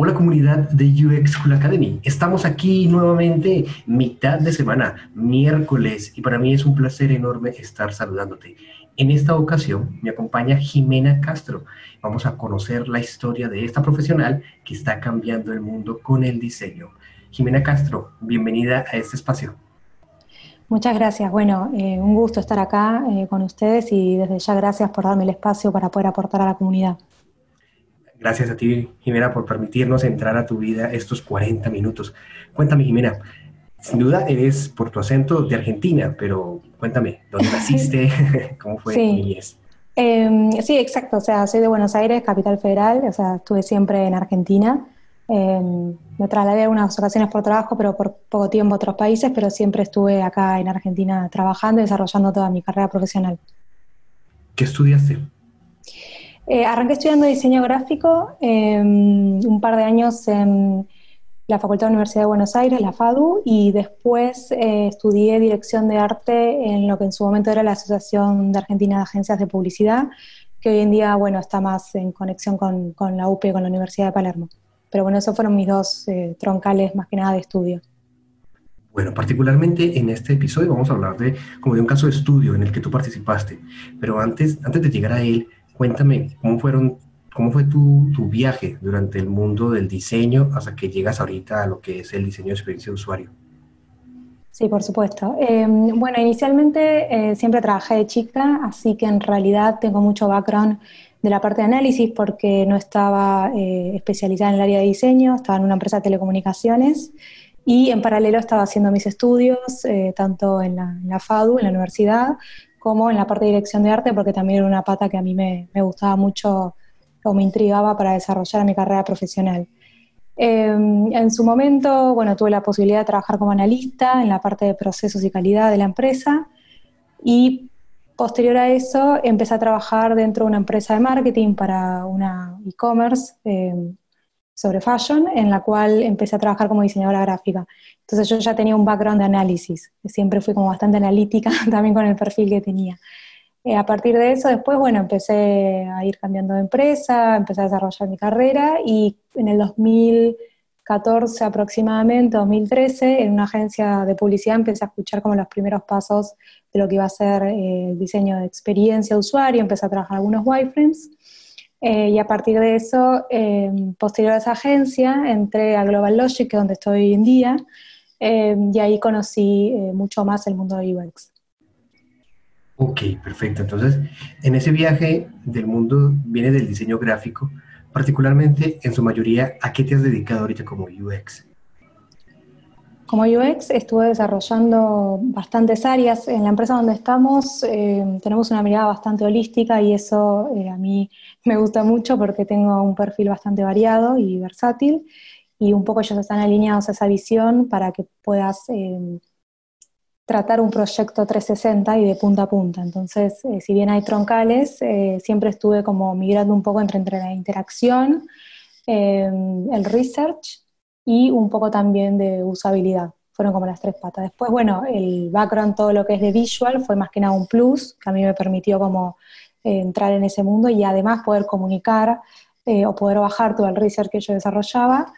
Hola comunidad de UX Cool Academy. Estamos aquí nuevamente mitad de semana, miércoles, y para mí es un placer enorme estar saludándote. En esta ocasión me acompaña Jimena Castro. Vamos a conocer la historia de esta profesional que está cambiando el mundo con el diseño. Jimena Castro, bienvenida a este espacio. Muchas gracias. Bueno, eh, un gusto estar acá eh, con ustedes y desde ya gracias por darme el espacio para poder aportar a la comunidad. Gracias a ti, Jimena, por permitirnos entrar a tu vida estos 40 minutos. Cuéntame, Jimena, sin duda eres por tu acento de Argentina, pero cuéntame, ¿dónde naciste? ¿Cómo fue sí. tu niñez? Eh, sí, exacto. O sea, soy de Buenos Aires, capital federal. O sea, estuve siempre en Argentina. Eh, me trasladé algunas ocasiones por trabajo, pero por poco tiempo a otros países, pero siempre estuve acá en Argentina trabajando y desarrollando toda mi carrera profesional. ¿Qué estudiaste? Eh, arranqué estudiando diseño gráfico eh, un par de años en la Facultad de Universidad de Buenos Aires, la FADU, y después eh, estudié dirección de arte en lo que en su momento era la Asociación de Argentina de Agencias de Publicidad, que hoy en día, bueno, está más en conexión con, con la UP, con la Universidad de Palermo. Pero bueno, esos fueron mis dos eh, troncales más que nada de estudio. Bueno, particularmente en este episodio vamos a hablar de como de un caso de estudio en el que tú participaste. Pero antes, antes de llegar a él, cuéntame cómo fueron, cómo fue tu, viaje durante el mundo del diseño hasta que llegas ahorita a lo que es el diseño de experiencia de usuario. Sí, por supuesto. Eh, bueno, inicialmente eh, siempre trabajé de chica, así que en realidad tengo mucho background de la parte de análisis porque no estaba eh, especializada en el área de diseño, estaba en una empresa de telecomunicaciones y en paralelo estaba haciendo mis estudios, eh, tanto en la, FADU, en la universidad, como en la parte de dirección de arte, porque también era una pata que a mí me, gustaba mucho o me intrigaba para desarrollar mi carrera profesional. Eh, en su momento, bueno, tuve la posibilidad de trabajar como analista en la parte de procesos y calidad de la empresa y posterior a eso empecé a trabajar dentro de una empresa de marketing para una e-commerce eh, sobre fashion, en la cual empecé a trabajar como diseñadora gráfica. Entonces yo ya tenía un background de análisis, siempre fui como bastante analítica también con el perfil que tenía. Eh, a partir de eso, después, bueno, empecé a ir cambiando de empresa, empecé a desarrollar mi carrera y en el 2014 aproximadamente, 2013, en una agencia de publicidad empecé a escuchar como los primeros pasos de lo que iba a ser eh, el diseño de experiencia usuario, empecé a trabajar algunos wireframes eh, y a partir de eso, eh, posterior a esa agencia, entré a Global Logic, que es donde estoy hoy en día, y ahí conocí mucho más el mundo de UX. Ok, perfecto. Entonces, en ese viaje del mundo viene del diseño gráfico, particularmente en su mayoría, ¿a qué te has dedicado ahorita como UX? Como UX estuve desarrollando bastantes áreas. En la empresa donde estamos eh, tenemos una mirada bastante holística y eso eh, a mí me gusta mucho porque tengo un perfil bastante variado y versátil y un poco ellos están alineados a esa visión para que puedas eh, tratar un proyecto 360 y de punta a punta. Entonces, si bien hay troncales, siempre estuve como migrando un poco entre, entre la interacción, el research y un poco también de usabilidad. Fueron como las tres patas. Después, bueno, el background, todo lo que es de visual, fue más que nada un plus, que a mí me permitió como entrar en ese mundo y además poder comunicar o poder bajar todo el research que yo desarrollaba.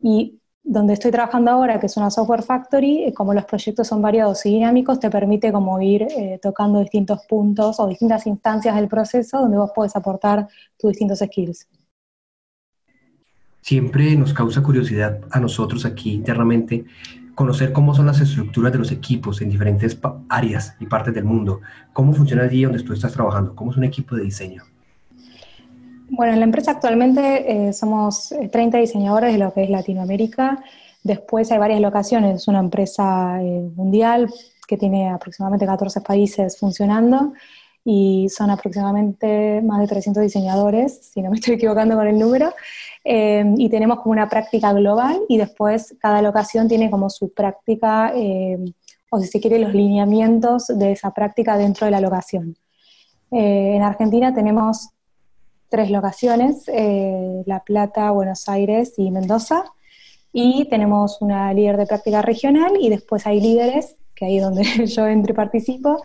Y donde estoy trabajando ahora, que es una software factory, eh, como los proyectos son variados y dinámicos, te permite como ir eh, tocando distintos puntos o distintas instancias del proceso donde vos podés aportar tus distintos skills. Siempre nos causa curiosidad a nosotros aquí internamente conocer cómo son las estructuras de los equipos en diferentes áreas y partes del mundo. ¿Cómo funciona allí donde tú estás trabajando? ¿Cómo es un equipo de diseño? Bueno, en la empresa actualmente eh, somos 30 diseñadores de lo que es Latinoamérica. Después hay varias locaciones, es una empresa eh, mundial que tiene aproximadamente 14 países funcionando y son aproximadamente más de 300 diseñadores, si no me estoy equivocando con el número. eh, y tenemos como una práctica global y después cada locación tiene como su práctica, eh, o si se quiere, los lineamientos de esa práctica dentro de la locación. en Argentina tenemos tres locaciones, La Plata, Buenos Aires y Mendoza, y tenemos una líder de práctica regional y después hay líderes, que ahí es donde yo entro y participo,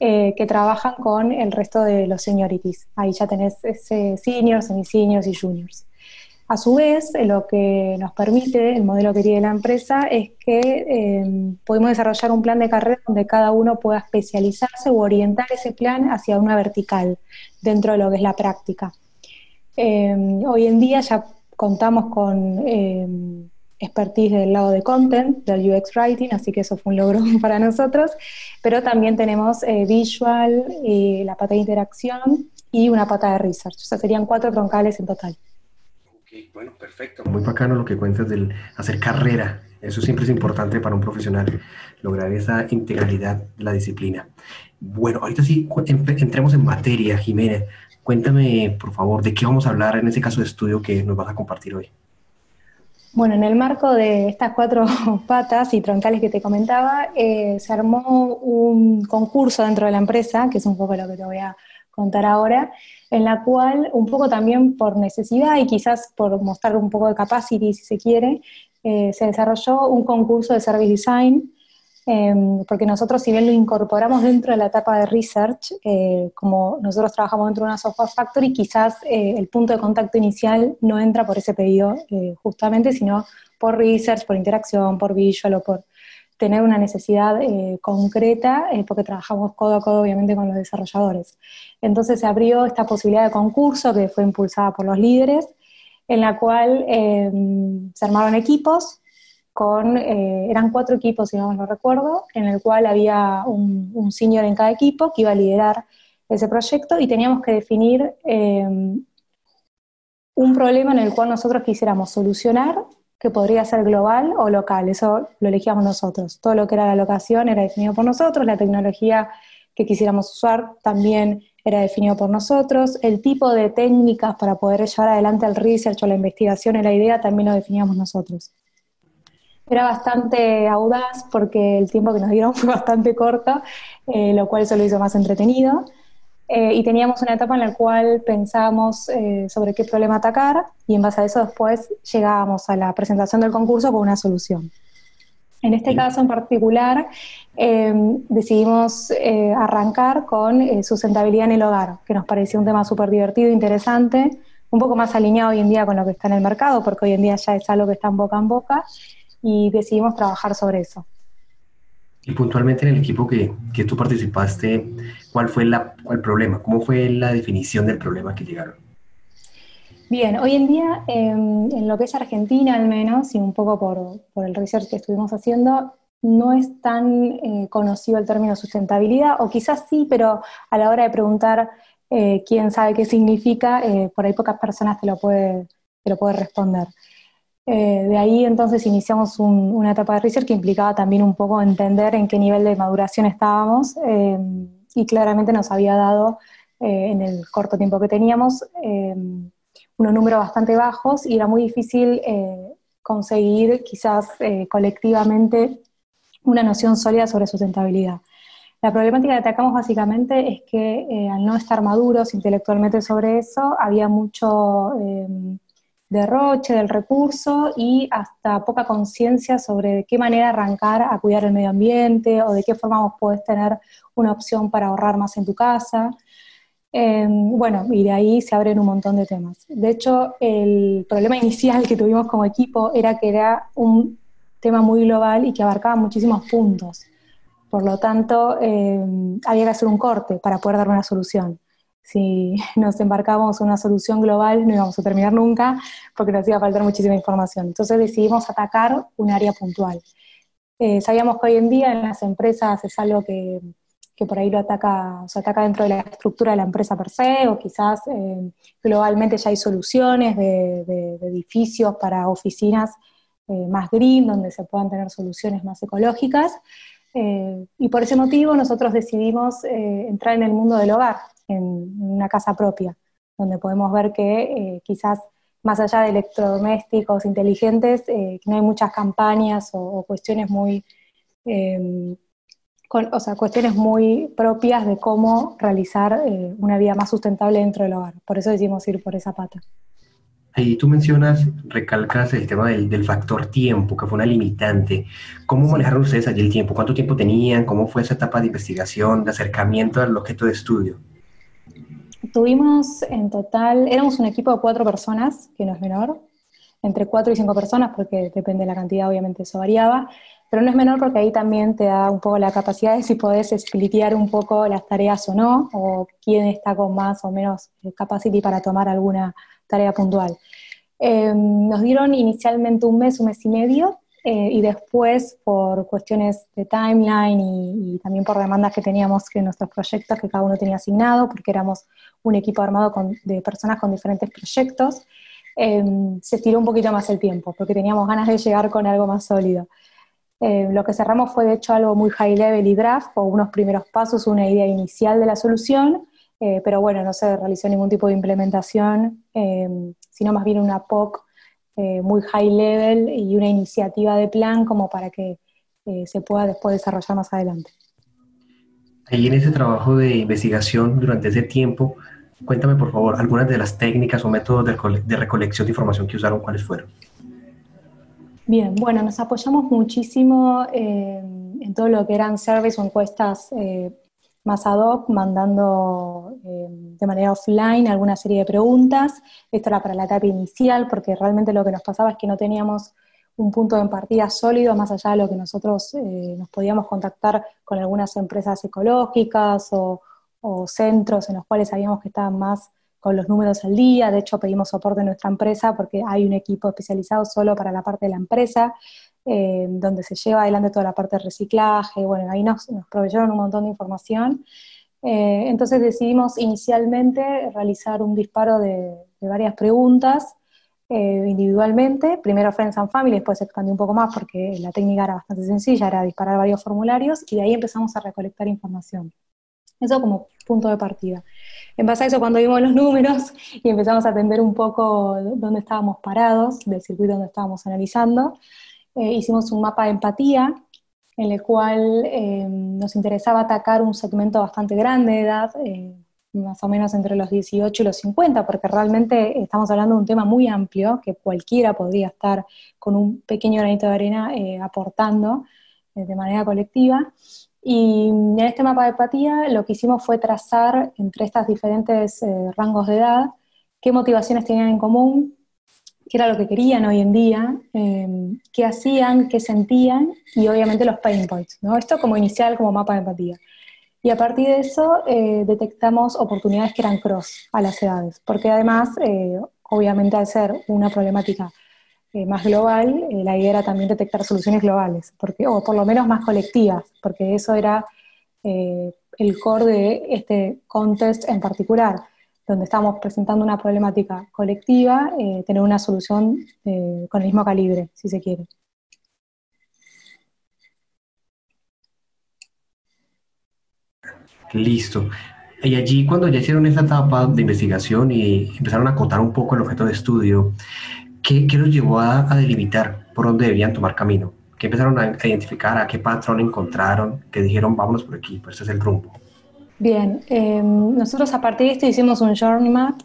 eh, que trabajan con el resto de los seniorities. Ahí ya tenés ese seniors, semi-seniors y juniors. A su vez, lo que nos permite el modelo que tiene la empresa es que eh, podemos desarrollar un plan de carrera donde cada uno pueda especializarse o orientar ese plan hacia una vertical dentro de lo que es la práctica. Eh, hoy en día ya contamos con expertise del lado de content, del UX Writing, así que eso fue un logro para nosotros, pero también tenemos eh, visual, la pata de interacción y una pata de research, o sea, serían cuatro troncales en total. Ok, bueno, perfecto. Muy bacano lo que cuentas del hacer carrera, eso siempre es importante para un profesional, lograr esa integralidad de la disciplina. Bueno, ahorita sí, entremos en materia, Jiménez. Cuéntame, por favor, de qué vamos a hablar en ese caso de estudio que nos vas a compartir hoy. Bueno, en el marco de estas cuatro patas y troncales que te comentaba, eh, se armó un concurso dentro de la empresa, que es un poco lo que te voy a contar ahora, en la cual, un poco también por necesidad y quizás por mostrar un poco de capacity, si se quiere, eh, se desarrolló un concurso de Service Design Em, porque nosotros si bien lo incorporamos dentro de la etapa de research, eh, como nosotros trabajamos dentro de una software factory, quizás eh, el punto de contacto inicial no entra por ese pedido eh, justamente, sino por research, por interacción, por visual o por tener una necesidad concreta, porque trabajamos codo a codo obviamente con los desarrolladores. Entonces se abrió esta posibilidad de concurso que fue impulsada por los líderes, en la cual em, se armaron equipos con, eh, eran cuatro equipos, si no me lo recuerdo, en el cual había un, senior en cada equipo que iba a liderar ese proyecto y teníamos que definir eh, un problema en el cual nosotros quisiéramos solucionar, que podría ser global o local, eso lo elegíamos nosotros. Todo lo que era la locación era definido por nosotros, la tecnología que quisiéramos usar también era definido por nosotros, el tipo de técnicas para poder llevar adelante el research o la investigación y la idea también lo definíamos nosotros. Era bastante audaz porque el tiempo que nos dieron fue bastante corto, eh, lo cual eso lo hizo más entretenido. Eh, y teníamos una etapa en la cual pensábamos eh, sobre qué problema atacar y en base a eso después llegábamos a la presentación del concurso con una solución. En este caso en particular decidimos arrancar con sustentabilidad en el hogar, que nos parecía un tema súper divertido, interesante, un poco más alineado hoy en día con lo que está en el mercado, porque hoy en día ya es algo que está en boca en boca y decidimos trabajar sobre eso. Y puntualmente en el equipo que, que tú participaste, ¿cuál fue la, el problema? ¿Cómo fue la definición del problema que llegaron? Bien, hoy en día em, en lo que es Argentina al menos, y un poco por, por el research que estuvimos haciendo, no es tan eh, conocido el término sustentabilidad, o quizás sí, pero a la hora de preguntar eh, quién sabe qué significa, eh, por ahí pocas personas te lo puede, te lo puede responder. Eh, de ahí entonces iniciamos una etapa de research que implicaba también un poco entender en qué nivel de maduración estábamos eh, y claramente nos había dado eh, en el corto tiempo que teníamos unos números bastante bajos y era muy difícil conseguir quizás colectivamente una noción sólida sobre sustentabilidad. La problemática que atacamos básicamente es que al no estar maduros intelectualmente sobre eso, había mucho derroche del recurso y hasta poca conciencia sobre de qué manera arrancar a cuidar el medio ambiente o de qué forma vos podés tener una opción para ahorrar más en tu casa. Em, bueno, y de ahí se abren un montón de temas. De hecho, el problema inicial que tuvimos como equipo era que era un tema muy global y que abarcaba muchísimos puntos. Por lo tanto, em, había que hacer un corte para poder dar una solución si nos embarcábamos en una solución global no íbamos a terminar nunca porque nos iba a faltar muchísima información. Entonces decidimos atacar un área puntual. Eh, sabíamos que hoy en día en las empresas es algo que, que por ahí lo ataca, se ataca dentro de la estructura de la empresa per se, o quizás eh, globalmente ya hay soluciones de, edificios para oficinas eh, más green, donde se puedan tener soluciones más ecológicas. y por ese motivo nosotros decidimos entrar en el mundo del hogar, en, una casa propia, donde podemos ver que eh, quizás más allá de electrodomésticos inteligentes, que no hay muchas campañas o, cuestiones muy o sea, cuestiones muy propias de cómo realizar una vida más sustentable dentro del hogar. Por eso decidimos ir por esa pata. Ahí tú mencionas, recalcas el tema del, factor tiempo, que fue una limitante. ¿Cómo manejaron ustedes allí el tiempo? ¿Cuánto tiempo tenían? ¿Cómo fue esa etapa de investigación, de acercamiento al objeto de estudio? Tuvimos en total, éramos un equipo de cuatro personas, que no es menor, entre cuatro y cinco personas, porque depende de la cantidad, obviamente eso variaba, pero no es menor porque ahí también te da un poco la capacidad de si podés splitear un poco las tareas o no, o quién está con más o menos capacity para tomar alguna tarea puntual. Em, nos dieron inicialmente un mes, un mes y medio, eh, y después por cuestiones de timeline y, también por demandas que teníamos que nuestros proyectos que cada uno tenía asignado, porque éramos un equipo armado de personas con diferentes proyectos, em, se estiró un poquito más el tiempo, porque teníamos ganas de llegar con algo más sólido. Em, lo que cerramos fue de hecho algo muy high level y draft, o unos primeros pasos, una idea inicial de la solución, eh, pero bueno, no se realizó ningún tipo de implementación, eh, sino más bien una POC eh, muy high level y una iniciativa de plan como para que se pueda después desarrollar más adelante. Ahí en ese trabajo de investigación durante ese tiempo, cuéntame por favor algunas de las técnicas o métodos de, recolección de información que usaron, cuáles fueron. Bien, bueno, nos apoyamos muchísimo en todo lo que eran surveys o encuestas más ad hoc, mandando eh, de manera offline alguna serie de preguntas. Esto era para la etapa inicial, porque realmente lo que nos pasaba es que no teníamos un punto de partida sólido, más allá de lo que nosotros eh, nos podíamos contactar con algunas empresas ecológicas o, centros en los cuales sabíamos que estaban más con los números al día. De hecho, pedimos soporte en nuestra empresa porque hay un equipo especializado solo para la parte de la empresa eh, donde se lleva adelante toda la parte de reciclaje, bueno, ahí nos, proveyeron un montón de información. Eh, entonces decidimos inicialmente realizar un disparo de, varias preguntas eh, individualmente, primero Friends and Family, después se expandió un poco más porque la técnica era bastante sencilla, era disparar varios formularios y de ahí empezamos a recolectar información. Eso como punto de partida. En base a eso, cuando vimos los números y empezamos a atender un poco dónde estábamos parados, del circuito donde estábamos analizando, eh, hicimos un mapa de empatía en el cual eh, nos interesaba atacar un segmento bastante grande de edad, eh, más o menos entre los 18 y los 50, porque realmente estamos hablando de un tema muy amplio que cualquiera podría estar con un pequeño granito de arena aportando de manera colectiva. Y en este mapa de empatía lo que hicimos fue trazar entre estas diferentes rangos de edad qué motivaciones tenían en común, qué era lo que querían hoy en día, em, qué hacían, qué sentían y obviamente los pain points. ¿no? Esto como inicial, como mapa de empatía. Y a partir de eso eh, detectamos oportunidades que eran cross a las edades, porque además, eh, obviamente al ser una problemática eh, más global, la idea era también detectar soluciones globales, porque, o por lo menos más colectivas, porque eso era el core de este contest en particular donde estamos presentando una problemática colectiva, eh, tener una solución eh, con el mismo calibre, si se quiere. Listo. Y allí cuando ya hicieron esa etapa de investigación y empezaron a contar un poco el objeto de estudio, ¿qué, los llevó a, a, delimitar por dónde debían tomar camino? ¿Qué empezaron a, identificar? ¿A qué patrón encontraron? Que dijeron, vámonos por aquí, pues este es el rumbo. Bien, em, nosotros a partir de esto hicimos un journey map,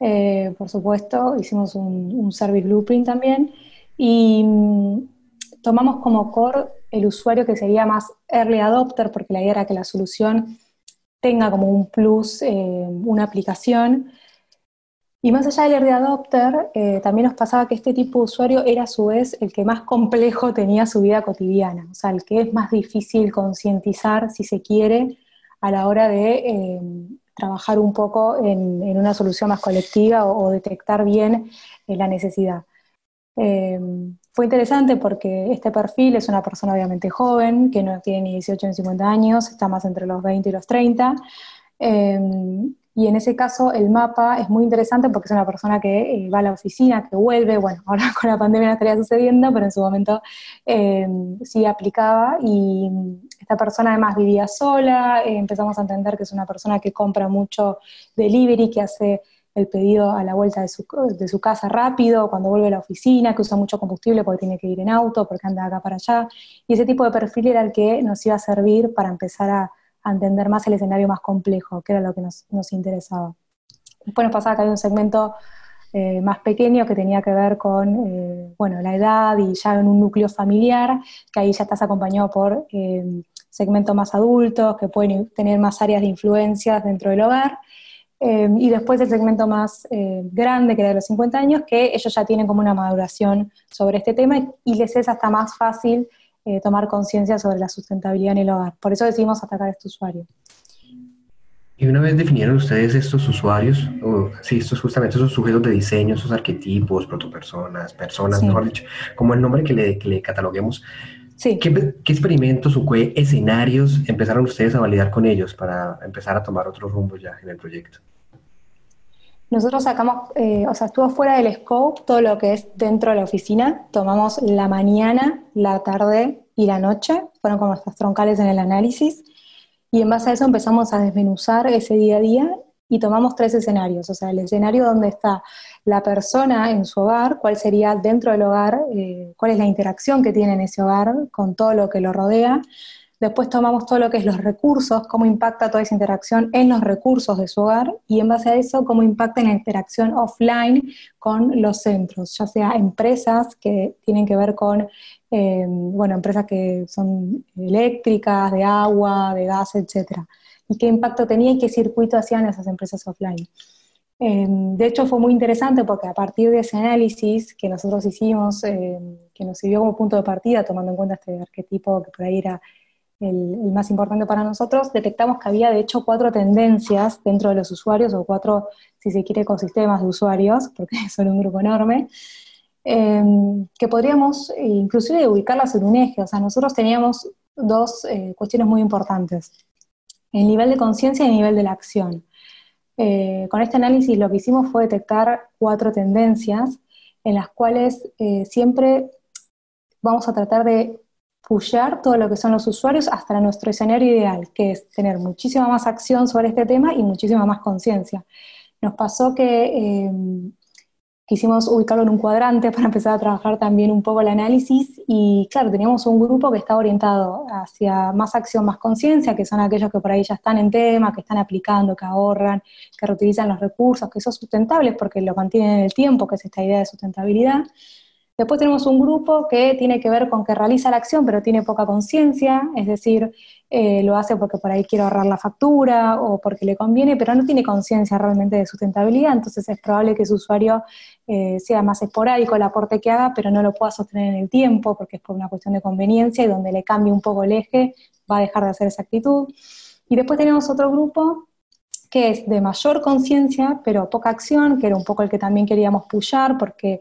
eh, por supuesto, hicimos un, service blueprint también, y mm, tomamos como core el usuario que sería más early adopter, porque la idea era que la solución tenga como un plus, eh, una aplicación. Y más allá del early adopter, eh, también nos pasaba que este tipo de usuario era a su vez el que más complejo tenía su vida cotidiana, o sea, el que es más difícil concientizar, si se quiere, a la hora de eh, trabajar un poco en, una solución más colectiva o, detectar bien eh, la necesidad. Eh, fue interesante porque este perfil es una persona obviamente joven, que no tiene ni 18 ni 50 años, está más entre los 20 y los 30, y en ese caso el mapa es muy interesante porque es una persona que eh, va a la oficina, que vuelve, bueno, ahora con la pandemia no estaría sucediendo, pero en su momento eh, sí aplicaba. Y esta persona además vivía sola, eh, empezamos a entender que es una persona que compra mucho delivery, que hace el pedido a la vuelta de su, de su, casa rápido, cuando vuelve a la oficina, que usa mucho combustible porque tiene que ir en auto, porque anda acá para allá. Y ese tipo de perfil era el que nos iba a servir para empezar a, entender más el escenario más complejo, que era lo que nos, interesaba. Después nos pasaba que había un segmento eh, más pequeño que tenía que ver con eh, bueno, la edad y ya en un núcleo familiar, que ahí ya estás acompañado por eh, segmentos más adultos, que pueden tener más áreas de influencias dentro del hogar. y después el segmento más grande, que era de los 50 años, que ellos ya tienen como una maduración sobre este tema y les es hasta más fácil tomar conciencia sobre la sustentabilidad en el hogar. Por eso decidimos atacar a este usuario. Y una vez definieron ustedes estos usuarios, o sí, estos justamente esos sujetos de diseño, esos arquetipos, protopersonas, personas, mejor dicho, como el nombre que le, que le cataloguemos, sí. ¿qué, ¿qué, experimentos o qué escenarios empezaron ustedes a validar con ellos para empezar a tomar otro rumbo ya en el proyecto? Nosotros sacamos, eh, o sea, estuvo fuera del scope todo lo que es dentro de la oficina. Tomamos la mañana, la tarde y la noche, fueron como nuestras troncales en el análisis y en base a eso empezamos a desmenuzar ese día a día y tomamos tres escenarios. O sea, el escenario donde está la persona en su hogar, cuál sería dentro del hogar, eh, cuál es la interacción que tiene en ese hogar con todo lo que lo rodea. Después tomamos todo lo que es los recursos, cómo impacta toda esa interacción en los recursos de su hogar y en base a eso cómo impacta en la interacción offline con los centros, ya sea empresas que tienen que ver con eh, bueno, empresas que son eléctricas, de agua, de gas, etcétera, y qué impacto tenía y qué circuito hacían esas empresas offline. Eh, de hecho, fue muy interesante porque a partir de ese análisis que nosotros hicimos, eh, que nos sirvió como punto de partida, tomando en cuenta este arquetipo que por ahí era el, más importante para nosotros, detectamos que había de hecho cuatro tendencias dentro de los usuarios, o cuatro, si se quiere, ecosistemas de usuarios, porque son un grupo enorme, Em, que podríamos inclusive ubicarlas en un eje. O sea, nosotros teníamos dos eh, cuestiones muy importantes, el nivel de conciencia y el nivel de la acción. Eh, con este análisis lo que hicimos fue detectar cuatro tendencias en las cuales eh, siempre vamos a tratar de pushear todo lo que son los usuarios hasta nuestro escenario ideal, que es tener muchísima más acción sobre este tema y muchísima más conciencia. Nos pasó que em, quisimos ubicarlo en un cuadrante para empezar a trabajar también un poco el análisis y claro, teníamos un grupo que está orientado hacia más acción, más conciencia, que son aquellos que por ahí ya están en tema, que están aplicando, que ahorran, que reutilizan los recursos, que son sustentables porque lo mantienen en el tiempo, que es esta idea de sustentabilidad. Después tenemos un grupo que tiene que ver con que realiza la acción pero tiene poca conciencia, es decir, eh, lo hace porque por ahí quiere ahorrar la factura o porque le conviene, pero no tiene conciencia realmente de sustentabilidad, entonces es probable que su usuario eh, sea más esporádico el aporte que haga, pero no lo pueda sostener en el tiempo porque es por una cuestión de conveniencia y donde le cambie un poco el eje va a dejar de hacer esa actitud. Y después tenemos otro grupo que es de mayor conciencia, pero poca acción, que era un poco el que también queríamos pullar porque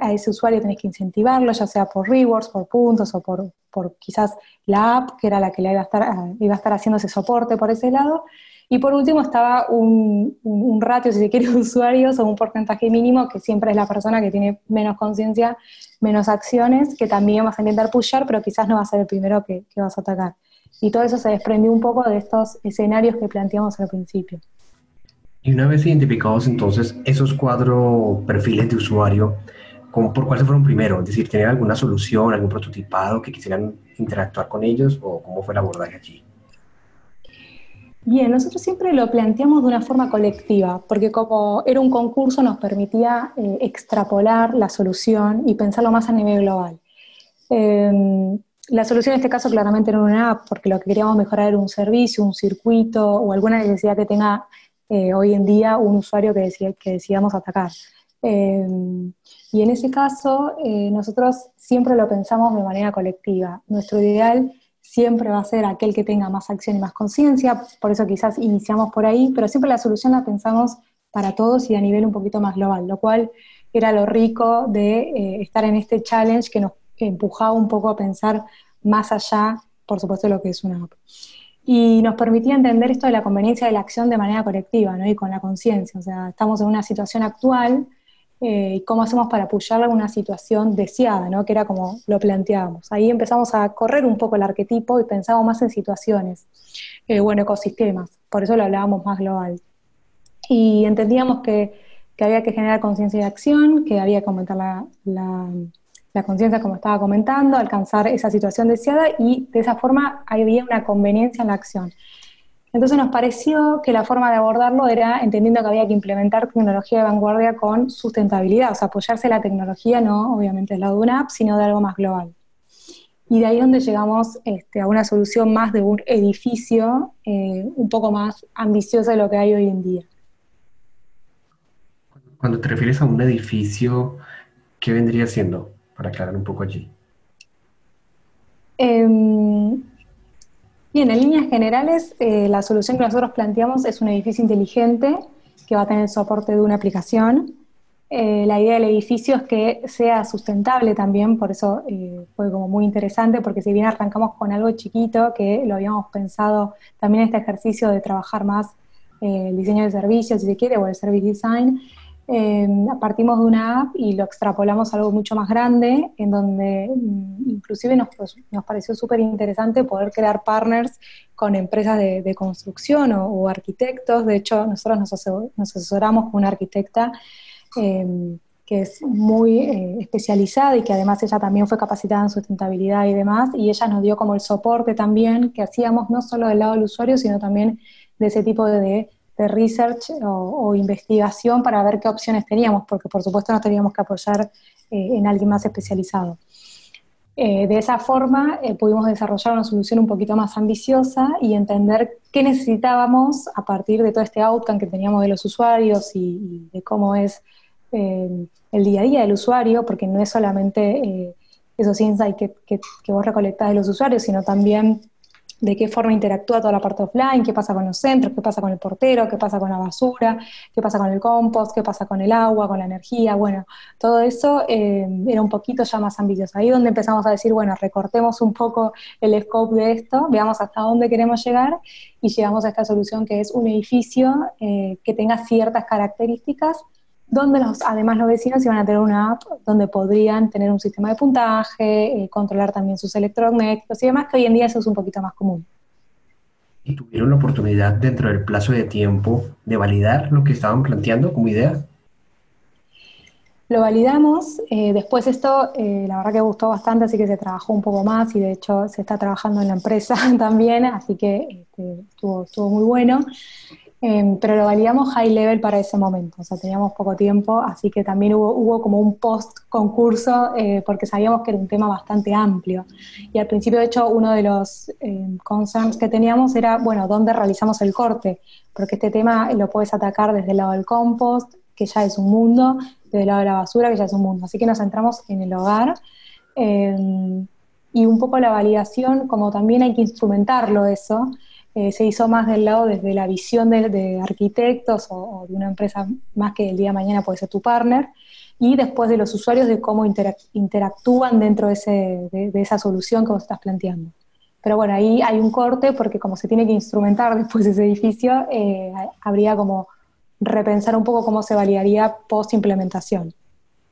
a ese usuario tenés que incentivarlo, ya sea por rewards, por puntos o por, quizás la app, que era la que le iba a, estar, iba a estar haciendo ese soporte por ese lado. Y por último estaba un, ratio, si se quiere, de usuarios o un porcentaje mínimo, que siempre es la persona que tiene menos conciencia, menos acciones, que también vas a intentar pushar, pero quizás no va a ser el primero que, que vas a atacar. Y todo eso se desprendió un poco de estos escenarios que planteamos al principio. Y una vez identificados entonces esos cuatro perfiles de usuario, ¿por cuál se fueron primero? Es decir, ¿tenían alguna solución, algún prototipado que quisieran interactuar con ellos o cómo fue el abordaje allí? Bien, nosotros siempre lo planteamos de una forma colectiva, porque como era un concurso nos permitía eh, extrapolar la solución y pensarlo más a nivel global. Em, la solución en este caso claramente era una app, porque lo que queríamos mejorar era un servicio, un circuito o alguna necesidad que tenga eh, hoy en día un usuario que, decía, que decidamos atacar. Em, y en ese caso, eh, nosotros siempre lo pensamos de manera colectiva. Nuestro ideal siempre va a ser aquel que tenga más acción y más conciencia, por eso quizás iniciamos por ahí, pero siempre la solución la pensamos para todos y a nivel un poquito más global, lo cual era lo rico de eh, estar en este challenge que nos empujaba un poco a pensar más allá, por supuesto, de lo que es una app. Y nos permitía entender esto de la conveniencia de la acción de manera colectiva ¿no? y con la conciencia. O sea, estamos en una situación actual eh, cómo hacemos para apoyar a una situación deseada, ¿no? que era como lo planteábamos. Ahí empezamos a correr un poco el arquetipo y pensábamos más en situaciones, eh, bueno, ecosistemas, por eso lo hablábamos más global. y entendíamos que, había que generar conciencia de acción, que había que aumentar la, la, conciencia, como estaba comentando, alcanzar esa situación deseada y de esa forma había una conveniencia en la acción. Entonces nos pareció que la forma de abordarlo era entendiendo que había que implementar tecnología de vanguardia con sustentabilidad, o sea, apoyarse la tecnología no obviamente del lado de una app, sino de algo más global. Y de ahí donde llegamos este, a una solución más de un edificio eh, un poco más ambiciosa de lo que hay hoy en día. Cuando te refieres a un edificio, ¿qué vendría siendo? Para aclarar un poco allí. Em, bien, en líneas generales, eh, la solución que nosotros planteamos es un edificio inteligente que va a tener soporte de una aplicación. Eh, la idea del edificio es que sea sustentable también, por eso eh, fue como muy interesante, porque si bien arrancamos con algo chiquito, que lo habíamos pensado también este ejercicio de trabajar más el diseño de servicios, si se quiere, o el service design, partimos de una app y lo extrapolamos a algo mucho más grande, en donde mm, inclusive nos, nos pareció súper interesante poder crear partners con empresas de, construcción o, arquitectos. De hecho, nosotros nos, nos asesoramos con una arquitecta Em, que es muy eh, especializada y que además ella también fue capacitada en sustentabilidad y demás, y ella nos dio como el soporte también que hacíamos no solo del lado del usuario, sino también de ese tipo de, research o, investigación para ver qué opciones teníamos, porque por supuesto nos teníamos que apoyar eh, en alguien más especializado. Eh, de esa forma pudimos desarrollar una solución un poquito más ambiciosa y entender qué necesitábamos a partir de todo este outcome que teníamos de los usuarios y de cómo es eh, el día a día del usuario, porque no es solamente eh, esos insights que, que, vos recolectás de los usuarios, sino también de qué forma interactúa toda la parte offline, qué pasa con los centros, qué pasa con el portero, qué pasa con la basura, qué pasa con el compost, qué pasa con el agua, con la energía, bueno, todo eso eh, era un poquito ya más ambicioso. Ahí donde empezamos a decir, bueno, recortemos un poco el scope de esto, veamos hasta dónde queremos llegar y llegamos a esta solución que es un edificio que tenga ciertas características donde los, además los vecinos iban a tener una app donde podrían tener un sistema de puntaje, eh, controlar también sus electrodomésticos y demás, que hoy en día eso es un poquito más común. ¿Y tuvieron la oportunidad dentro del plazo de tiempo de validar lo que estaban planteando como idea? Lo validamos, eh, después esto eh, la verdad que gustó bastante, así que se trabajó un poco más y de hecho se está trabajando en la empresa también, así que este, estuvo, estuvo muy bueno. Em, pero lo validamos high level para ese momento, o sea, teníamos poco tiempo, así que también hubo, hubo como un post concurso eh, porque sabíamos que era un tema bastante amplio. Y al principio, de hecho, uno de los em, concerns que teníamos era, bueno, ¿dónde realizamos el corte? Porque este tema lo puedes atacar desde el lado del compost, que ya es un mundo, desde el lado de la basura, que ya es un mundo. Así que nos centramos en el hogar. Em, y un poco la validación, como también hay que instrumentarlo eso, eh, se hizo más del lado desde la visión de, arquitectos o, de una empresa más que el día de mañana puede ser tu partner, y después de los usuarios de cómo interactúan dentro de, esa solución que vos estás planteando. Pero bueno, ahí hay un corte porque como se tiene que instrumentar después ese edificio, eh, habría como repensar un poco cómo se validaría post implementación.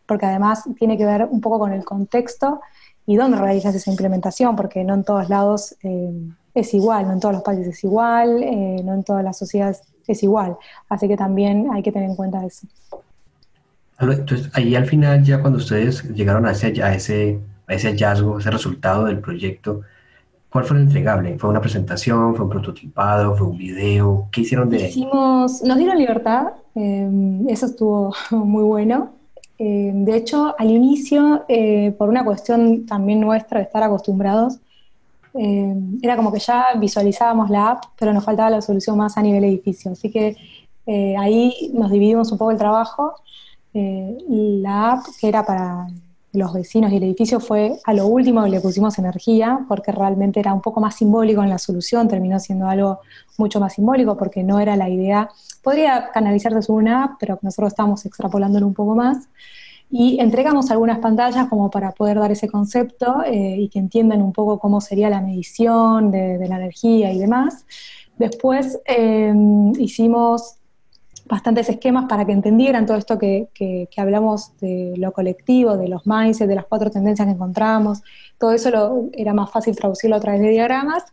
Porque además tiene que ver un poco con el contexto y dónde realizas esa implementación, porque no en todos lados eh, es igual, no en todos los países es igual, eh, no en todas las sociedades es igual. Así que también hay que tener en cuenta eso. Entonces, ahí al final, ya cuando ustedes llegaron a ese, a ese, a ese hallazgo, ese resultado del proyecto, ¿cuál fue el entregable? ¿Fue una presentación? ¿Fue un prototipado? ¿Fue un video? ¿Qué hicieron de Hicimos, Nos dieron libertad, eh, eso estuvo muy bueno. Eh, de hecho, al inicio, por una cuestión también nuestra de estar acostumbrados, eh, era como que ya visualizábamos la app, pero nos faltaba la solución más a nivel edificio. Así que eh, ahí nos dividimos un poco el trabajo. Eh, la app, que era para los vecinos y el edificio, fue a lo último que le pusimos energía, porque realmente era un poco más simbólico en la solución, terminó siendo algo mucho más simbólico, porque no era la idea. Podría canalizarse sobre una app, pero nosotros estamos extrapolándolo un poco más y entregamos algunas pantallas como para poder dar ese concepto eh, y que entiendan un poco cómo sería la medición de, la energía y demás. Después em, hicimos bastantes esquemas para que entendieran todo esto que, hablamos de lo colectivo, de los mindset, de las cuatro tendencias que encontramos, todo eso lo, era más fácil traducirlo a través de diagramas,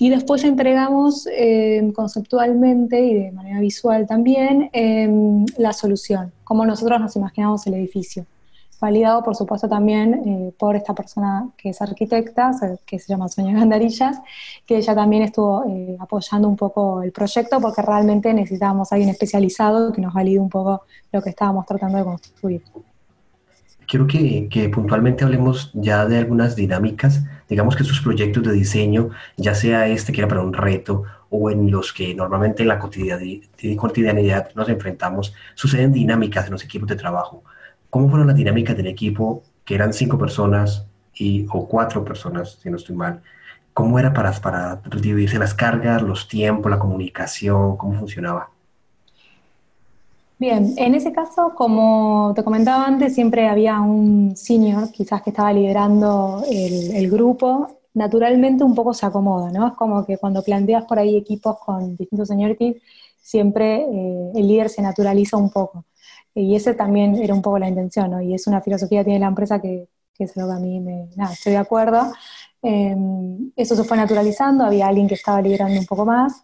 y después entregamos eh, conceptualmente y de manera visual también em, la solución, cómo nosotros nos imaginamos el edificio validado por supuesto también eh, por esta persona que es arquitecta, que se llama Sonia Gandarillas, que ella también estuvo eh, apoyando un poco el proyecto porque realmente necesitábamos a alguien especializado que nos valide un poco lo que estábamos tratando de construir. Quiero que, que puntualmente hablemos ya de algunas dinámicas, digamos que sus proyectos de diseño, ya sea este que era para un reto o en los que normalmente en la cotidianidad nos enfrentamos, suceden dinámicas en los equipos de trabajo ¿Cómo fueron las dinámicas del equipo, que eran cinco personas y, o cuatro personas, si no estoy mal? ¿Cómo era para, para dividirse las cargas, los tiempos, la comunicación? ¿Cómo funcionaba? Bien, en ese caso, como te comentaba antes, siempre había un senior, quizás que estaba liderando el, grupo. Naturalmente un poco se acomoda, ¿no? Es como que cuando planteas por ahí equipos con distintos seniorities, siempre eh, el líder se naturaliza un poco. Y ese también era un poco la intención, ¿no? Y es una filosofía que tiene la empresa que, que es algo que a mí me... Nada, estoy de acuerdo. Em, eso se fue naturalizando, había alguien que estaba liderando un poco más.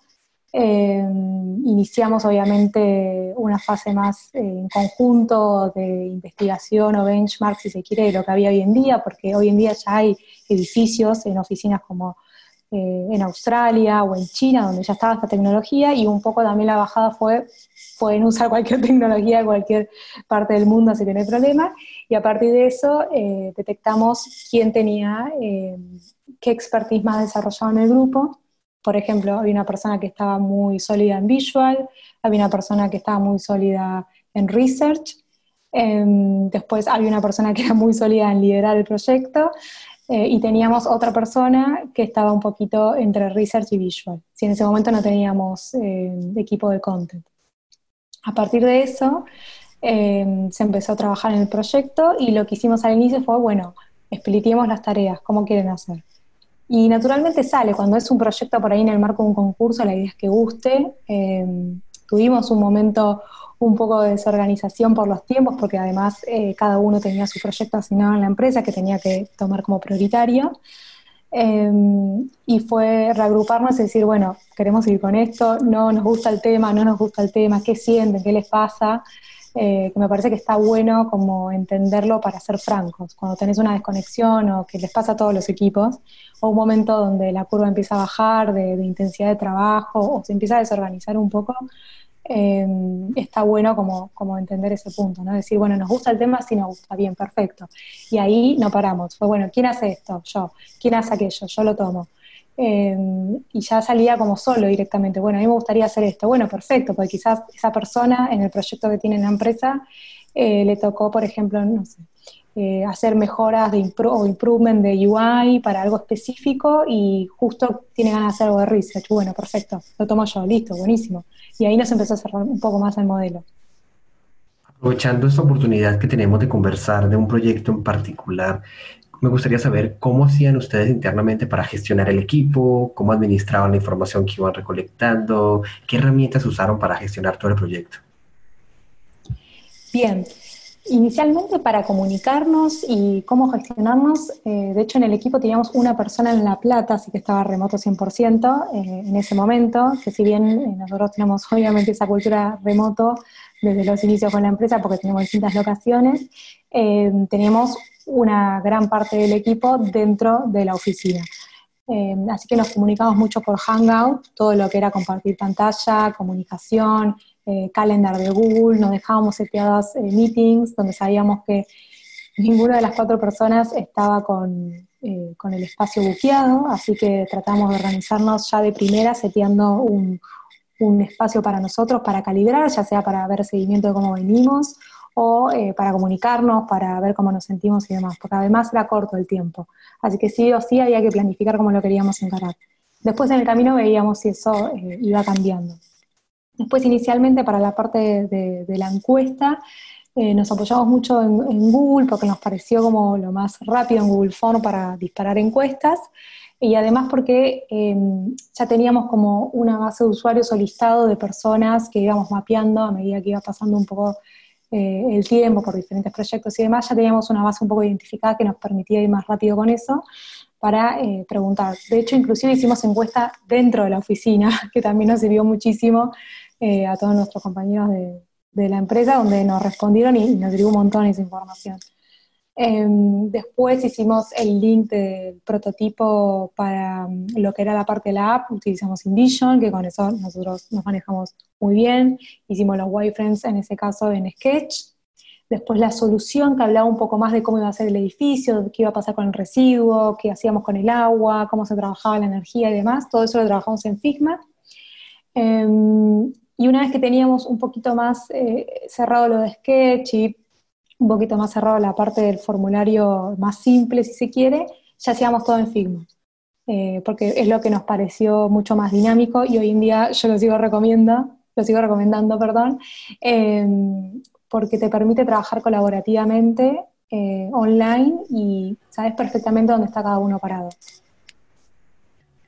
Em, iniciamos obviamente una fase más eh, en conjunto de investigación o benchmark, si se quiere, de lo que había hoy en día, porque hoy en día ya hay edificios en oficinas como eh, en Australia o en China, donde ya estaba esta tecnología, y un poco también la bajada fue, pueden usar cualquier tecnología en cualquier parte del mundo, así que no hay problema, y a partir de eso eh, detectamos quién tenía eh, qué expertise más desarrollado en el grupo. Por ejemplo, había una persona que estaba muy sólida en visual, había una persona que estaba muy sólida en research, em, después había una persona que era muy sólida en liderar el proyecto, eh, y teníamos otra persona que estaba un poquito entre research y visual, si en ese momento no teníamos eh, equipo de content. A partir de eso, eh, se empezó a trabajar en el proyecto y lo que hicimos al inicio fue, bueno, expliquemos las tareas, cómo quieren hacer. Y naturalmente sale, cuando es un proyecto por ahí en el marco de un concurso, la idea es que guste. tuvimos un momento un poco de desorganización por los tiempos, porque además eh, cada uno tenía su proyecto asignado en la empresa que tenía que tomar como prioritario. Em, y fue reagruparnos y decir, bueno, queremos ir con esto, no nos gusta el tema, no nos gusta el tema, qué sienten, qué les pasa, eh, que me parece que está bueno como entenderlo para ser francos. Cuando tenés una desconexión o que les pasa a todos los equipos, o un momento donde la curva empieza a bajar de intensidad de trabajo o se empieza a desorganizar un poco, Em, está bueno como, como, entender ese punto, ¿no? Decir, bueno, nos gusta el tema, sí nos gusta, bien, perfecto. Y ahí no paramos. Fue, bueno, ¿quién hace esto? Yo. ¿Quién hace aquello? Yo lo tomo. Em, y ya salía como solo directamente. Bueno, a mí me gustaría hacer esto. Bueno, perfecto, porque quizás esa persona en el proyecto que tiene en la empresa eh, le tocó, por ejemplo, no sé, eh, hacer mejoras de o improvement de UI para algo específico y justo tiene ganas de hacer algo de research. Bueno, perfecto, lo tomo yo, listo, buenísimo. Y ahí nos empezó a cerrar un poco más el modelo. Aprovechando esta oportunidad que tenemos de conversar de un proyecto en particular, me gustaría saber cómo hacían ustedes internamente para gestionar el equipo, cómo administraban la información que iban recolectando, qué herramientas usaron para gestionar todo el proyecto. Bien, Inicialmente para comunicarnos y cómo gestionarnos, eh, de hecho en el equipo teníamos una persona en La Plata, así que estaba remoto 100% eh, en ese momento, que si bien eh, nosotros tenemos obviamente esa cultura remoto desde los inicios con la empresa porque tenemos distintas locaciones, teníamos una gran parte del equipo dentro de la oficina. así que nos comunicamos mucho por Hangout, todo lo que era compartir pantalla, comunicación, eh, calendar de Google, nos dejábamos seteadas eh, meetings donde sabíamos que ninguna de las cuatro personas estaba con, eh, con el espacio buqueado, así que tratamos de organizarnos ya de primera seteando un, un, espacio para nosotros para calibrar, ya sea para ver seguimiento de cómo venimos o para comunicarnos, para ver cómo nos sentimos y demás, porque además era corto el tiempo, así que sí o sí había que planificar cómo lo queríamos encarar. Después en el camino veíamos si eso iba cambiando. Después, inicialmente, para la parte de, la encuesta, eh, nos apoyamos mucho en, Google porque nos pareció como lo más rápido en Google Form para disparar encuestas. y además porque em, ya teníamos como una base de usuarios o listado de personas que íbamos mapeando a medida que iba pasando un poco eh, el tiempo por diferentes proyectos y demás, ya teníamos una base un poco identificada que nos permitía ir más rápido con eso para eh, preguntar. De hecho, inclusive hicimos encuesta dentro de la oficina, que también nos sirvió muchísimo eh, a todos nuestros compañeros de, de, la empresa, donde nos respondieron y, nos sirvió un montón esa información. Em, después hicimos el link del prototipo para mm, lo que era la parte de la app, utilizamos InVision, que con eso nosotros nos manejamos muy bien, hicimos los wireframes en ese caso en Sketch, después la solución que hablaba un poco más de cómo iba a ser el edificio, qué iba a pasar con el residuo, qué hacíamos con el agua, cómo se trabajaba la energía y demás, todo eso lo trabajamos en Figma. Em, y una vez que teníamos un poquito más eh, cerrado lo de Sketch y un poquito más cerrado la parte del formulario más simple, si se quiere, ya hacíamos todo en Figma. Eh, porque es lo que nos pareció mucho más dinámico y hoy en día yo lo sigo recomiendo, lo sigo recomendando, perdón, em, porque te permite trabajar colaborativamente eh, online y sabes perfectamente dónde está cada uno parado.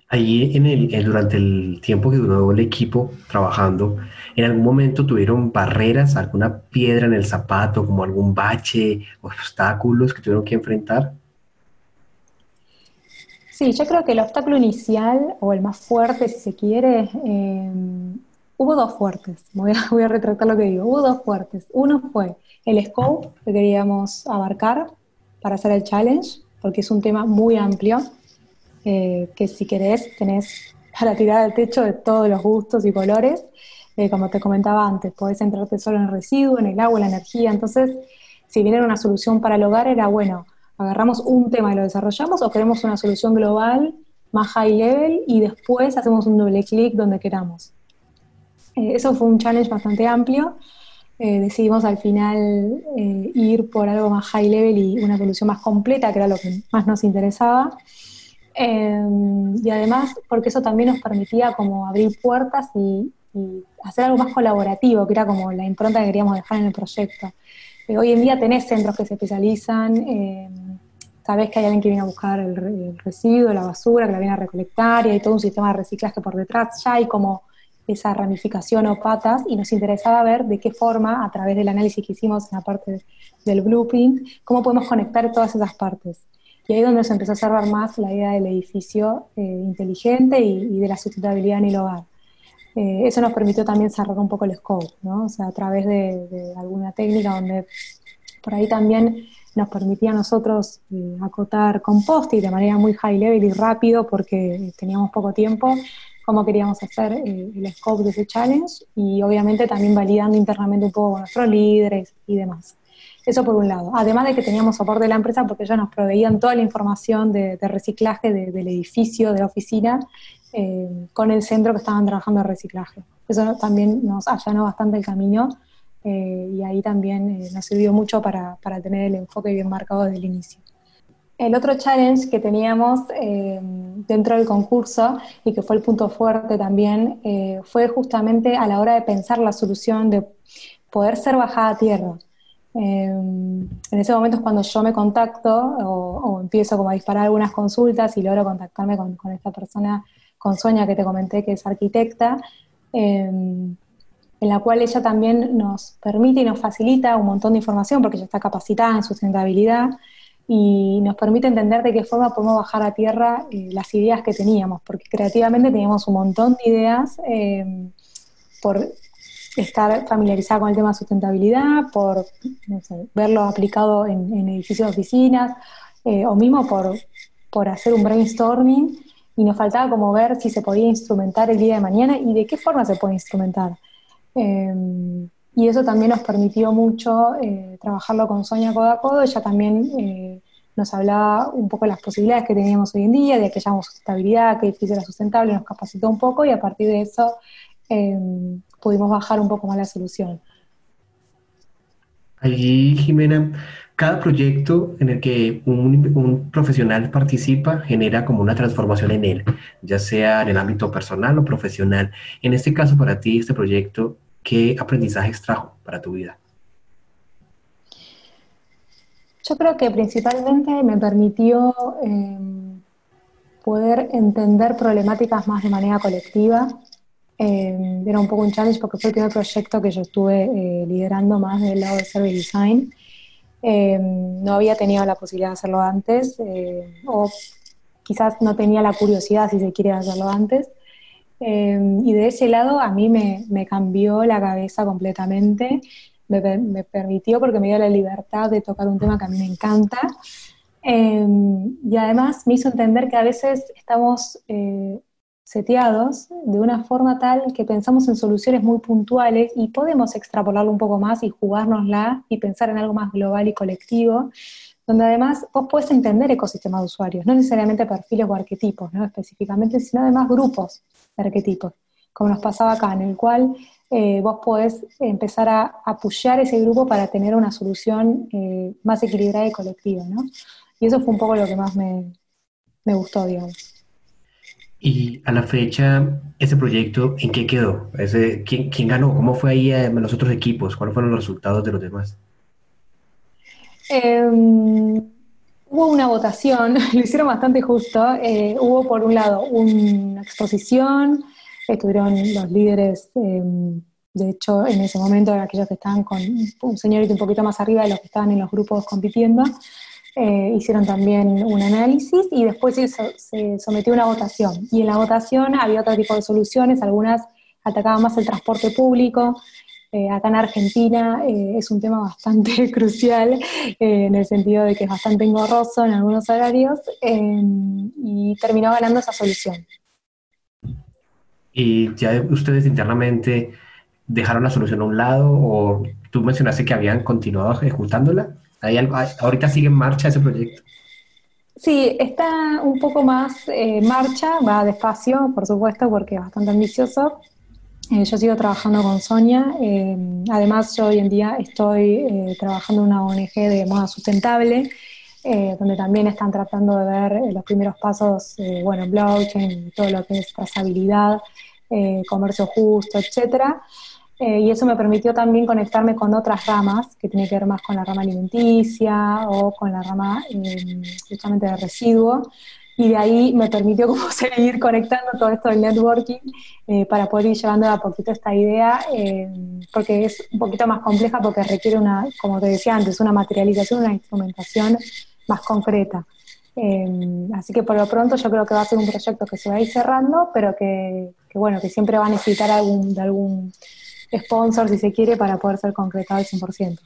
Allí en el, durante el tiempo que duró el equipo trabajando, ¿en algún momento tuvieron barreras, alguna piedra en el zapato, como algún bache, obstáculos que tuvieron que enfrentar? Sí, yo creo que el obstáculo inicial, o el más fuerte si se quiere, eh, hubo dos fuertes. Voy a, voy a retratar lo que digo. Hubo dos fuertes. Uno fue el scope que queríamos abarcar para hacer el challenge, porque es un tema muy amplio eh, que si querés tenés para tirar al techo de todos los gustos y colores. Eh, como te comentaba antes, podés centrarte solo en el residuo, en el agua, en la energía. Entonces, si bien era una solución para el hogar, era bueno, agarramos un tema y lo desarrollamos o queremos una solución global más high level y después hacemos un doble clic donde queramos. Eh, eso fue un challenge bastante amplio. decidimos al final ir por algo más high level y una solución más completa, que era lo que más nos interesaba. Em, y además, porque eso también nos permitía como abrir puertas y, hacer algo más colaborativo, que era como la impronta que queríamos dejar en el proyecto. Eh, hoy en día tenés centros que se especializan, eh, sabés que hay alguien que viene a buscar el, residuo, la basura, que la viene a recolectar, y hay todo un sistema de reciclaje por detrás, ya hay como esa ramificación o patas, y nos interesaba ver de qué forma, a través del análisis que hicimos en la parte del blueprint, cómo podemos conectar todas esas partes. Y ahí es donde se empezó a cerrar más la idea del edificio eh, inteligente y, de la sustentabilidad en el hogar. Eh, eso nos permitió también cerrar un poco el scope, ¿no? O sea, a través de, alguna técnica donde por ahí también nos permitía a nosotros eh, acotar compost y de manera muy high level y rápido porque teníamos poco tiempo cómo queríamos hacer el scope de ese challenge y obviamente también validando internamente un poco con nuestros líderes y demás. Eso por un lado. Además de que teníamos soporte de la empresa porque ellos nos proveían toda la información de, reciclaje del edificio, de la oficina, eh, con el centro que estaban trabajando de reciclaje. Eso también nos allanó bastante el camino eh, y ahí también eh, nos sirvió mucho para, para, tener el enfoque bien marcado desde el inicio. El otro challenge que teníamos dentro del concurso y que fue el punto fuerte también fue justamente a la hora de pensar la solución de poder ser bajada a tierra. Em, en ese momento es cuando yo me contacto o, empiezo como a disparar algunas consultas y logro contactarme con, esta persona, con Sonia que te comenté, que es arquitecta, em, en la cual ella también nos permite y nos facilita un montón de información porque ella está capacitada en sustentabilidad y nos permite entender de qué forma podemos bajar a tierra eh, las ideas que teníamos, porque creativamente teníamos un montón de ideas em, por estar familiarizada con el tema de sustentabilidad, por verlo aplicado en, edificios de oficinas, eh, o mismo por, por hacer un brainstorming, y nos faltaba como ver si se podía instrumentar el día de mañana y de qué forma se puede instrumentar. Em, y eso también nos permitió mucho eh, trabajarlo con Sonia codo a codo. Ella también eh, nos hablaba un poco de las posibilidades que teníamos hoy en día, de que hayamos sustentabilidad, que edificio era sustentable, nos capacitó un poco y a partir de eso em, pudimos bajar un poco más la solución. Allí, Jimena, cada proyecto en el que un, profesional participa genera como una transformación en él, ya sea en el ámbito personal o profesional. En este caso, para ti, este proyecto, ¿qué aprendizaje trajo para tu vida? Yo creo que principalmente me permitió em, poder entender problemáticas más de manera colectiva. Eh, era un poco un challenge porque fue el primer proyecto que yo estuve eh, liderando más del lado de Service Design. Eh, no había tenido la posibilidad de hacerlo antes, o quizás no tenía la curiosidad, si se quiere, hacerlo antes. y de ese lado a mí me, cambió la cabeza completamente, me, me, permitió porque me dio la libertad de tocar un tema que a mí me encanta. y además me hizo entender que a veces estamos seteados de una forma tal que pensamos en soluciones muy puntuales y podemos extrapolarlo un poco más y jugárnosla y pensar en algo más global y colectivo, donde además vos podés entender ecosistemas de usuarios, no necesariamente perfiles o arquetipos, ¿no? específicamente, sino además grupos de arquetipos, como nos pasaba acá, en el cual eh, vos podés empezar a apoyar ese grupo para tener una solución eh, más equilibrada y colectiva. ¿no? Y eso fue un poco lo que más me, me gustó, digamos. Y a la fecha, ese proyecto, ¿en qué quedó? Ese, ¿quién, ¿Quién ganó? ¿Cómo fue ahí en los otros equipos? ¿Cuáles fueron los resultados de los demás? Em, hubo una votación, lo hicieron bastante justo. Eh, hubo, por un lado, una exposición, estuvieron los líderes, em, de hecho, en ese momento, aquellos que estaban con un señorito un poquito más arriba de los que estaban en los grupos compitiendo. Eh, hicieron también un análisis y después se, sometió a una votación. Y en la votación había otro tipo de soluciones, algunas atacaban más el transporte público. Eh, acá en Argentina eh, es un tema bastante crucial en el sentido de que es bastante engorroso en algunos horarios y terminó ganando esa solución. ¿Y ya ustedes internamente dejaron la solución a un lado o tú mencionaste que habían continuado ejecutándola? Ahorita sigue en marcha ese proyecto. Sí, está un poco más en eh, marcha, va despacio, por supuesto, porque es bastante ambicioso. Eh, yo sigo trabajando con Sonia. Eh, además, yo hoy en día estoy trabajando en una ONG de moda sustentable, donde también están tratando de ver los primeros pasos, bueno, blockchain, todo lo que es trazabilidad, comercio justo, etcétera. Eh, y eso me permitió también conectarme con otras ramas, que tiene que ver más con la rama alimenticia o con la rama eh, justamente de residuos. Y de ahí me permitió como seguir conectando todo esto del networking eh, para poder ir llevando a poquito esta idea, porque es un poquito más compleja, porque requiere una, como te decía antes, una materialización, una instrumentación más concreta. así que por lo pronto yo creo que va a ser un proyecto que se va a ir cerrando, pero que, que bueno, que siempre va a necesitar algún, de algún sponsor, si se quiere, para poder ser concretado al 100%.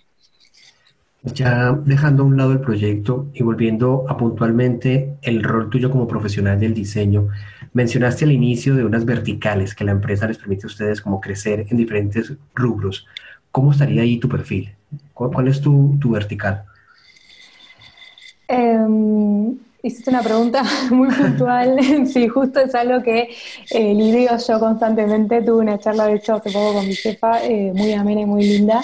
Ya dejando a un lado el proyecto y volviendo a puntualmente el rol tuyo como profesional del diseño, mencionaste al inicio de unas verticales que la empresa les permite a ustedes como crecer en diferentes rubros. ¿Cómo estaría ahí tu perfil? ¿Cuál, es tu, tu vertical? Em, Hiciste una pregunta muy puntual. sí, justo es algo que eh, lidio yo constantemente. Tuve una charla, de hecho, hace poco con mi jefa, eh, muy amena y muy linda.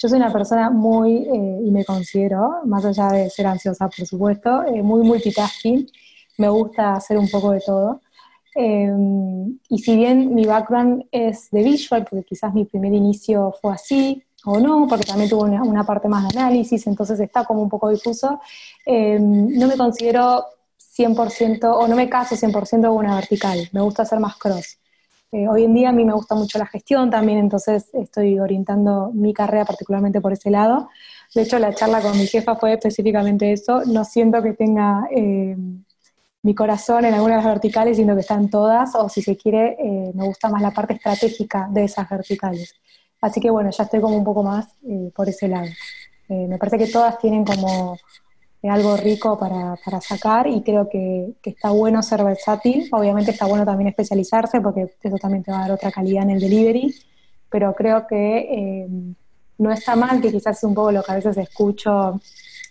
Yo soy una persona muy, eh, y me considero, más allá de ser ansiosa, por supuesto, eh, muy multitasking. Me gusta hacer un poco de todo. y si bien mi background es de visual, porque quizás mi primer inicio fue así, o no, porque también tuvo una, parte más de análisis, entonces está como un poco difuso. Em, no me considero 100% o no me caso 100% con una vertical, me gusta hacer más cross. Eh, hoy en día a mí me gusta mucho la gestión también, entonces estoy orientando mi carrera particularmente por ese lado. De hecho, la charla con mi jefa fue específicamente eso. No siento que tenga em, mi corazón en algunas verticales, sino que están todas, o si se quiere, eh, me gusta más la parte estratégica de esas verticales. Así que bueno, ya estoy como un poco más eh, por ese lado. Eh, me parece que todas tienen como eh, algo rico para, para, sacar y creo que, que, está bueno ser versátil. Obviamente está bueno también especializarse porque eso también te va a dar otra calidad en el delivery, pero creo que no está mal, que quizás es un poco lo que a veces escucho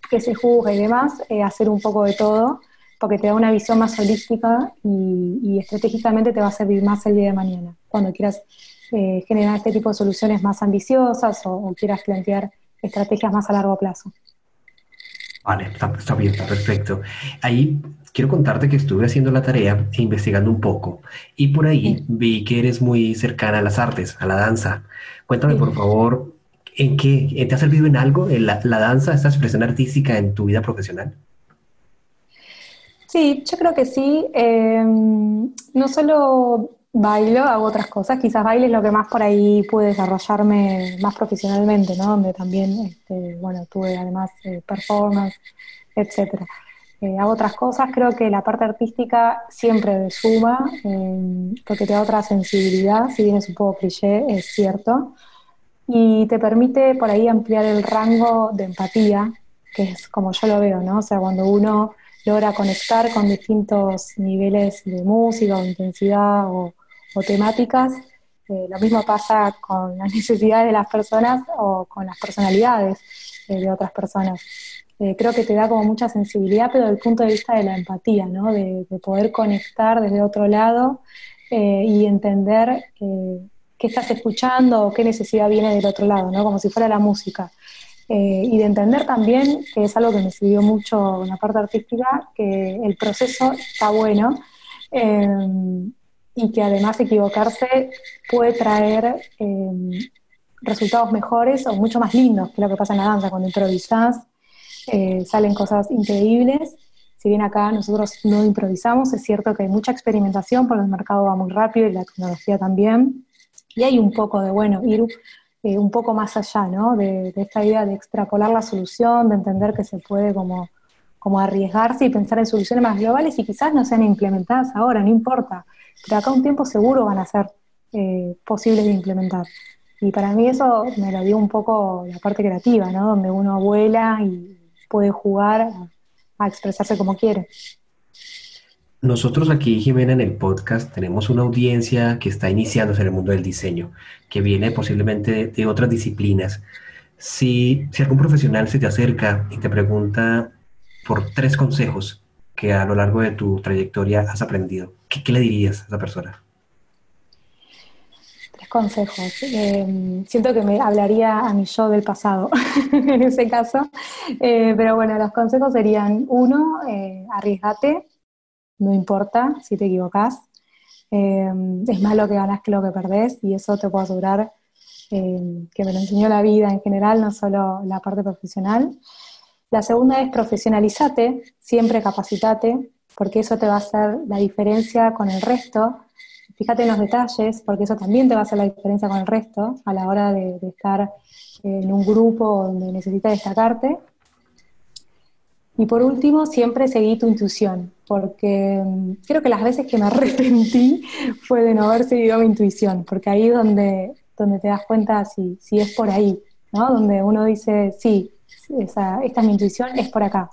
que se juzga y demás, hacer un poco de todo porque te da una visión más holística y, y estratégicamente te va a servir más el día de mañana, cuando quieras eh, generar este tipo de soluciones más ambiciosas o, quieras plantear estrategias más a largo plazo. Vale, está, bien, está perfecto. Ahí quiero contarte que estuve haciendo la tarea e investigando un poco y por ahí vi que eres muy cercana a las artes, a la danza. Cuéntame, por favor, ¿en qué te ha servido en algo la, la danza, esta expresión artística en tu vida profesional? Sí, yo creo que sí. Em, no solo bailo, hago otras cosas. Quizás baile es lo que más por ahí pude desarrollarme más profesionalmente, ¿no? Donde también, este, bueno, tuve además eh, performance, etcétera. Eh, hago otras cosas, creo que la parte artística siempre suma, em, porque te da otra sensibilidad, si bien es un poco cliché, es cierto, y te permite por ahí ampliar el rango de empatía, que es como yo lo veo, ¿no? O sea, cuando uno logra conectar con distintos niveles de música o intensidad o, temáticas, eh, lo mismo pasa con las necesidades de las personas o con las personalidades eh, de otras personas. Eh, creo que te da como mucha sensibilidad, pero desde el punto de vista de la empatía, ¿no? de, poder conectar desde otro lado y entender qué estás escuchando o qué necesidad viene del otro lado, ¿no? como si fuera la música. Eh, y de entender también, que es algo que me sirvió mucho en la parte artística, que el proceso está bueno eh, y que además equivocarse puede traer eh, resultados mejores o mucho más lindos, que lo que pasa en la danza, cuando improvisás, salen cosas increíbles. Si bien acá nosotros no improvisamos, es cierto que hay mucha experimentación porque el mercado va muy rápido y la tecnología también. Y hay un poco de, bueno, ir eh, un poco más allá, ¿no? De, esta idea de extrapolar la solución, de entender que se puede como, como arriesgarse y pensar en soluciones más globales y quizás no sean implementadas ahora, no importa, pero acá un tiempo seguro van a ser eh, posibles de implementar. Y para mí eso me lo dio un poco la parte creativa, ¿no? Donde uno vuela y puede jugar a expresarse como quiere. Nosotros aquí, Jimena, en el podcast tenemos una audiencia que está iniciándose en el mundo del diseño, que viene posiblemente de, otras disciplinas. Si, si, algún profesional se te acerca y te pregunta por tres consejos que a lo largo de tu trayectoria has aprendido, ¿qué, le dirías a esa persona? Tres consejos. Em, siento que me hablaría a mi yo del pasado en ese caso. Eh, pero bueno, los consejos serían, uno, eh, arriesgate no importa si te equivocas. Eh, es más lo que ganas que lo que perdés y eso te puedo asegurar eh, que me lo enseñó la vida en general, no solo la parte profesional. La segunda es profesionalizate, siempre capacitate, porque eso te va a hacer la diferencia con el resto. Fíjate en los detalles, porque eso también te va a hacer la diferencia con el resto a la hora de, estar en un grupo donde necesitas destacarte. Y por último, siempre seguí tu intuición, porque mm, creo que las veces que me arrepentí fue de no haber seguido mi intuición, porque ahí es donde, donde te das cuenta si, si es por ahí, ¿no? Donde uno dice, sí, esa, esta es mi intuición, es por acá.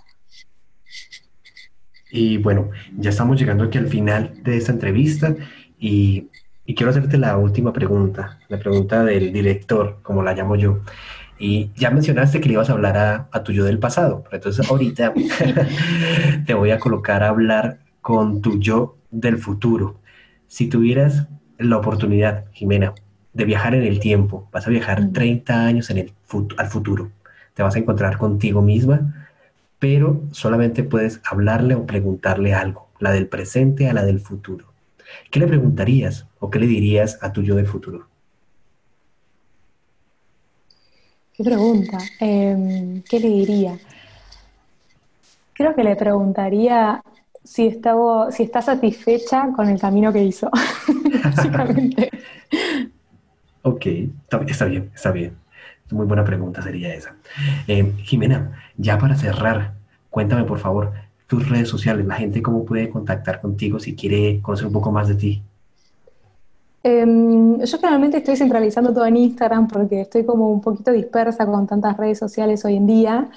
Y bueno, ya estamos llegando aquí al final de esta entrevista y, y quiero hacerte la última pregunta, la pregunta del director, como la llamo yo. Y ya mencionaste que le ibas a hablar a, tu yo del pasado, entonces ahorita te voy a colocar a hablar con tu yo del futuro. Si tuvieras la oportunidad, Jimena, de viajar en el tiempo, vas a viajar 30 años en el al futuro, te vas a encontrar contigo misma, pero solamente puedes hablarle o preguntarle algo, la del presente a la del futuro. ¿Qué le preguntarías o qué le dirías a tu yo del futuro? Qué pregunta. Em, ¿Qué le diría? Creo que le preguntaría si, estaba, si está satisfecha con el camino que hizo, básicamente. ok, está bien, está bien. Muy buena pregunta sería esa. Em, Jimena, ya para cerrar, cuéntame por favor tus redes sociales, la gente cómo puede contactar contigo si quiere conocer un poco más de ti. Em, yo generalmente estoy centralizando todo en Instagram porque estoy como un poquito dispersa con tantas redes sociales hoy en día.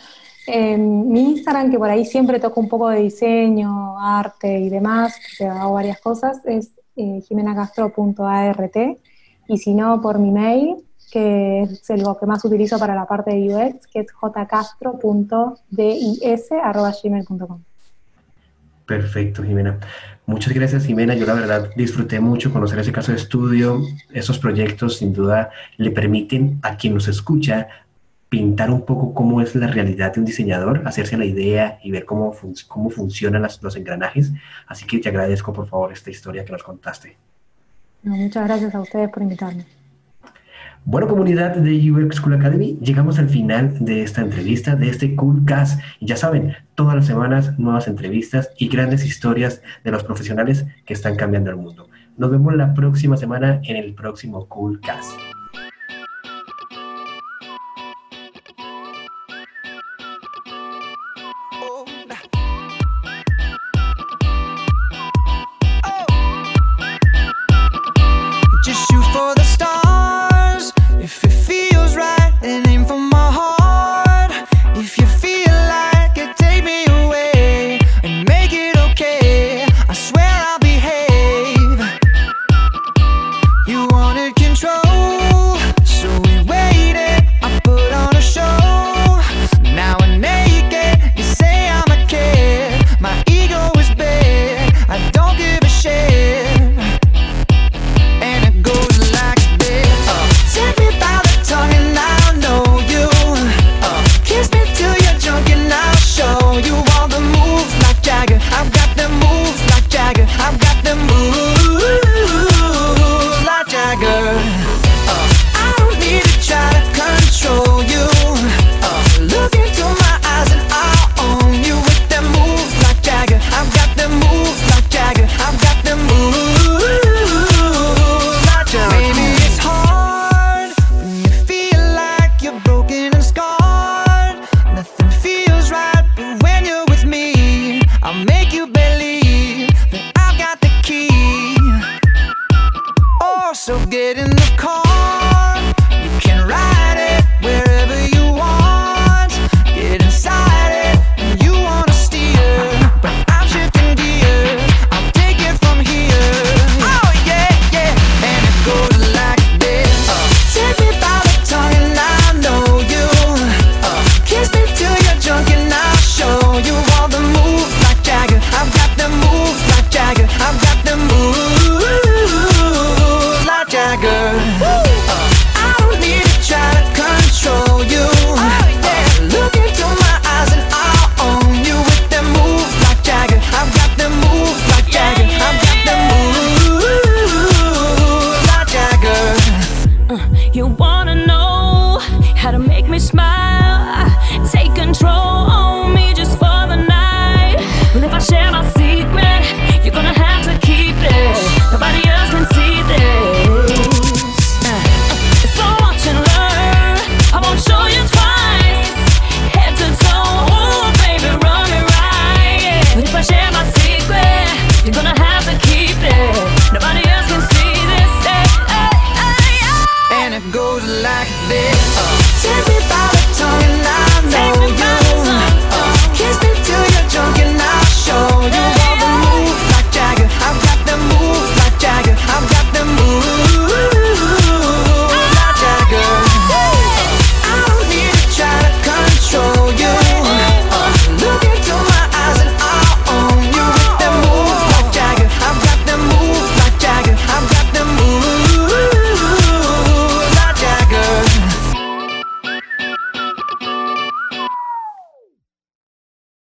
Em, mi Instagram, que por ahí siempre toco un poco de diseño, arte y demás, porque hago varias cosas, es eh, jimenacastro.art y si no, por mi mail, que es lo que más utilizo para la parte de UX, que es jcastro.dis.gmail.com. Perfecto, Jimena. Muchas gracias, Jimena. Yo la verdad disfruté mucho conocer ese caso de estudio. Esos proyectos sin duda le permiten a quien nos escucha pintar un poco cómo es la realidad de un diseñador, hacerse la idea y ver cómo, cómo funcionan los engranajes. Así que te agradezco, por favor, esta historia que nos contaste. Muchas gracias a ustedes por invitarme. Bueno, comunidad de UX School Academy, llegamos al final de esta entrevista, de este Cool Cast. Ya saben, todas las semanas nuevas entrevistas y grandes historias de los profesionales que están cambiando el mundo. Nos vemos la próxima semana en el próximo Cool Cast.